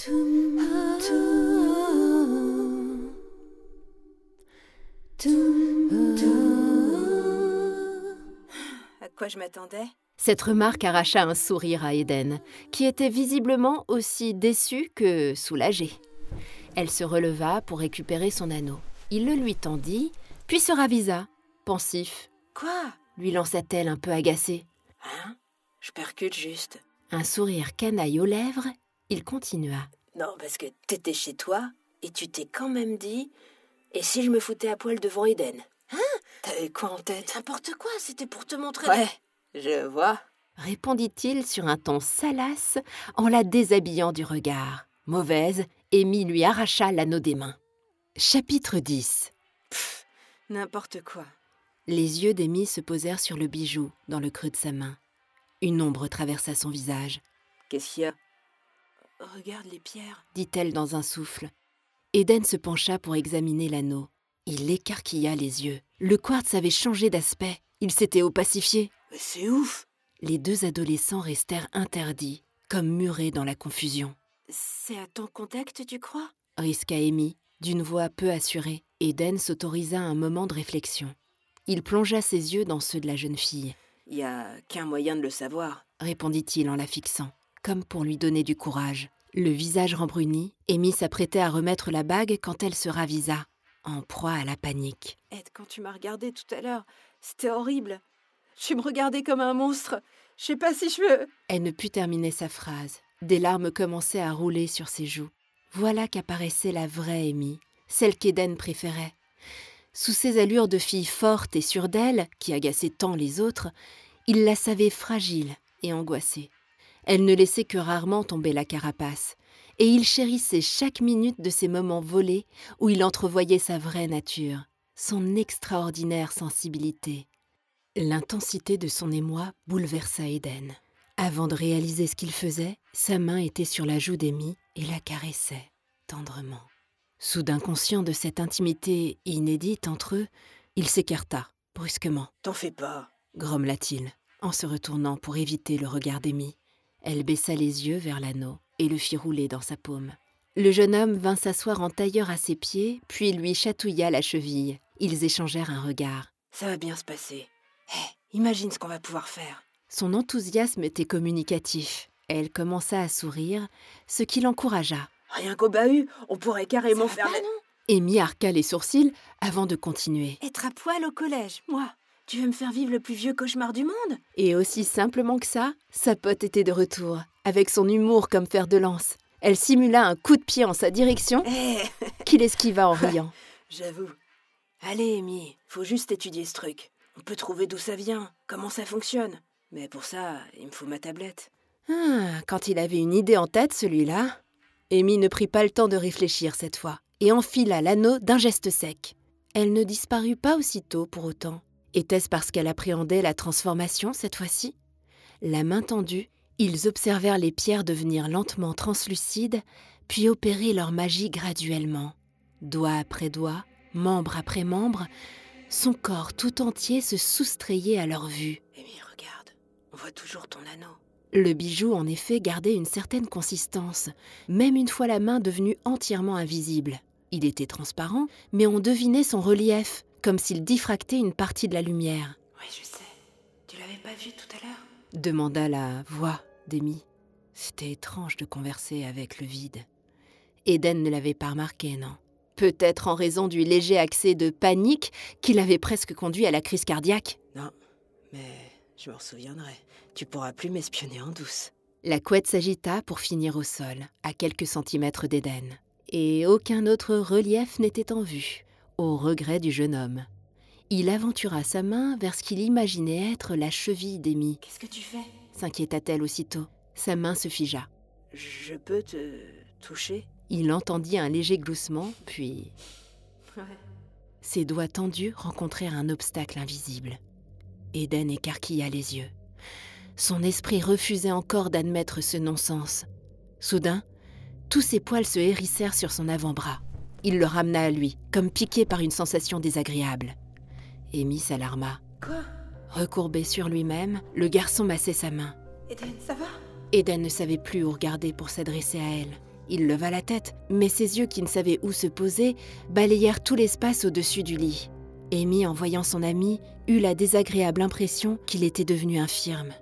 À quoi je m'attendais? Cette remarque arracha un sourire à Eden, qui était visiblement aussi déçue que soulagée. Elle se releva pour récupérer son anneau. Il le lui tendit, puis se ravisa, pensif. Quoi? Lui lança-t-elle un peu agacée. Hein? Je percute juste. Un sourire canaille aux lèvres, il continua. Non, parce que t'étais chez toi et tu t'es quand même dit. Et si je me foutais à poil devant Eden? Hein? T'avais quoi en tête? N'importe quoi, c'était pour te montrer. Ouais, je vois. répondit-il sur un ton salace en la déshabillant du regard. Mauvaise, Amy lui arracha l'anneau des mains. Chapitre 10 Pff, N'importe quoi. Les yeux d'Amy se posèrent sur le bijou dans le creux de sa main. Une ombre traversa son visage, Qu'est-ce qu'il y a? Regarde les pierres. dit-elle dans un souffle. Eden se pencha pour examiner l'anneau. Il écarquilla les yeux. Le quartz avait changé d'aspect. Il s'était opacifié. Mais c'est ouf Les deux adolescents restèrent interdits, comme murés dans la confusion. C'est à ton contact, tu crois? Risqua Amy, d'une voix peu assurée. Eden s'autorisa un moment de réflexion. Il plongea ses yeux dans ceux de la jeune fille, Il y a qu'un moyen de le savoir. répondit-il en la fixant, comme pour lui donner du courage. Le visage rembruni, Amy s'apprêtait à remettre la bague quand elle se ravisa, en proie à la panique. Ed, quand tu m'as regardé tout à l'heure, c'était horrible. Tu me regardais comme un monstre. Je sais pas si je veux. Elle ne put terminer sa phrase. Des larmes commençaient à rouler sur ses joues. Voilà qu'apparaissait la vraie Amy, celle qu'Eden préférait. Sous ses allures de fille forte et sûre d'elle, qui agaçaient tant les autres, il la savait fragile et angoissée. Elle ne laissait que rarement tomber la carapace, et il chérissait chaque minute de ces moments volés où il entrevoyait sa vraie nature, son extraordinaire sensibilité. L'intensité de son émoi bouleversa Eden. Avant de réaliser ce qu'il faisait, sa main était sur la joue d'Amy et la caressait tendrement. Soudain conscient de cette intimité inédite entre eux, il s'écarta brusquement, T'en fais pas. grommela-t-il, en se retournant pour éviter le regard d'Amy. Elle baissa les yeux vers l'anneau et le fit rouler dans sa paume. Le jeune homme vint s'asseoir en tailleur à ses pieds, puis lui chatouilla la cheville. Ils échangèrent un regard. Ça va bien se passer. Hé, imagine ce qu'on va pouvoir faire. Son enthousiasme était communicatif. Elle commença à sourire, ce qui l'encouragea. Rien qu'au bahut, on pourrait carrément Ça va faire. pas, la- non? Amy arqua les sourcils avant de continuer. Être à poil au collège, moi. Tu veux me faire vivre le plus vieux cauchemar du monde? Et aussi simplement que ça, sa pote était de retour, avec son humour comme fer de lance. Elle simula un coup de pied en sa direction, Hé, qu'il esquiva en riant. j'avoue. Allez, Amy, faut juste étudier ce truc. On peut trouver d'où ça vient, comment ça fonctionne. Mais pour ça, il me faut ma tablette. Ah, quand il avait une idée en tête, celui-là. Amy ne prit pas le temps de réfléchir cette fois, et enfila l'anneau d'un geste sec. Elle ne disparut pas aussitôt pour autant. Était-ce parce qu'elle appréhendait la transformation cette fois-ci? La main tendue, ils observèrent les pierres devenir lentement translucides, puis opérer leur magie graduellement. Doigt après doigt, membre après membre, son corps tout entier se soustrayait à leur vue. Amy, regarde. On voit toujours ton anneau. Le bijou, en effet, gardait une certaine consistance, même une fois la main devenue entièrement invisible. Il était transparent, mais on devinait son relief, comme s'il diffractait une partie de la lumière, Oui, je sais. Tu l'avais pas vu tout à l'heure? Demanda la voix d'Amy. C'était étrange de converser avec le vide. Eden ne l'avait pas remarqué, non Peut-être en raison du léger accès de panique qui l'avait presque conduit à la crise cardiaque. Non, mais je m'en souviendrai. Tu pourras plus m'espionner en douce. La couette s'agita pour finir au sol, à quelques centimètres d'Éden. Et aucun autre relief n'était en vue, au regret du jeune homme. Il aventura sa main vers ce qu'il imaginait être la cheville d'Amy. Qu'est-ce que tu fais? S'inquiéta-t-elle aussitôt. Sa main se figea. Je peux te toucher? Il entendit un léger gloussement, puis Ouais. ses doigts tendus rencontrèrent un obstacle invisible. Eden écarquilla les yeux. Son esprit refusait encore d'admettre ce non-sens. Soudain, tous ses poils se hérissèrent sur son avant-bras. Il le ramena à lui, comme piqué par une sensation désagréable. Amy s'alarma. Quoi? Recourbé sur lui-même, le garçon massait sa main. Eden, ça va? Eden ne savait plus où regarder pour s'adresser à elle. Il leva la tête, mais ses yeux qui ne savaient où se poser balayèrent tout l'espace au-dessus du lit. Amy, en voyant son ami, eut la désagréable impression qu'il était devenu infirme.